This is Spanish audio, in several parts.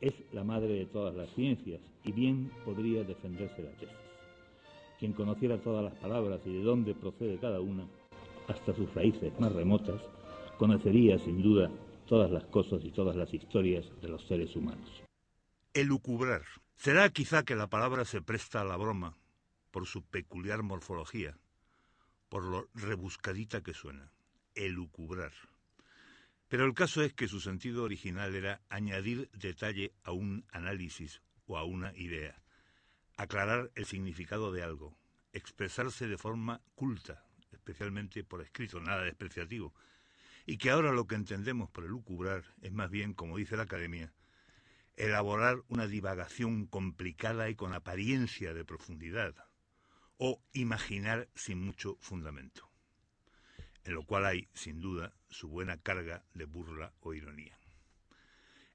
es la madre de todas las ciencias y bien podría defenderse la tesis. Quien conociera todas las palabras y de dónde procede cada una, hasta sus raíces más remotas, conocería sin duda todas las cosas y todas las historias de los seres humanos. Elucubrar. Será quizá que la palabra se presta a la broma por su peculiar morfología, por lo rebuscadita que suena. Elucubrar. Pero el caso es que su sentido original era añadir detalle a un análisis o a una idea, aclarar el significado de algo, expresarse de forma culta, especialmente por escrito, nada despreciativo, y que ahora lo que entendemos por elucubrar es más bien, como dice la Academia, elaborar una divagación complicada y con apariencia de profundidad, o imaginar sin mucho fundamento, en lo cual hay, sin duda, su buena carga de burla o ironía.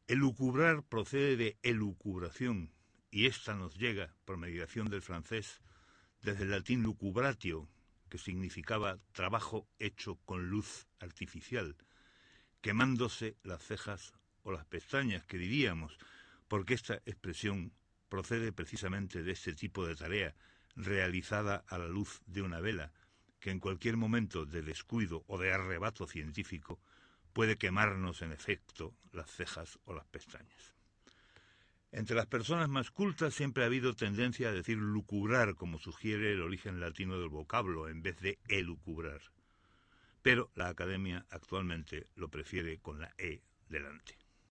Elucubrar procede de elucubración, y ésta nos llega, por mediación del francés, desde el latín lucubratio, que significaba trabajo hecho con luz artificial, quemándose las cejas o las pestañas, que diríamos, porque esta expresión procede precisamente de este tipo de tarea realizada a la luz de una vela, que en cualquier momento de descuido o de arrebato científico puede quemarnos en efecto las cejas o las pestañas. Entre las personas más cultas siempre ha habido tendencia a decir lucubrar, como sugiere el origen latino del vocablo, en vez de elucubrar. Pero la academia actualmente lo prefiere con la E delante.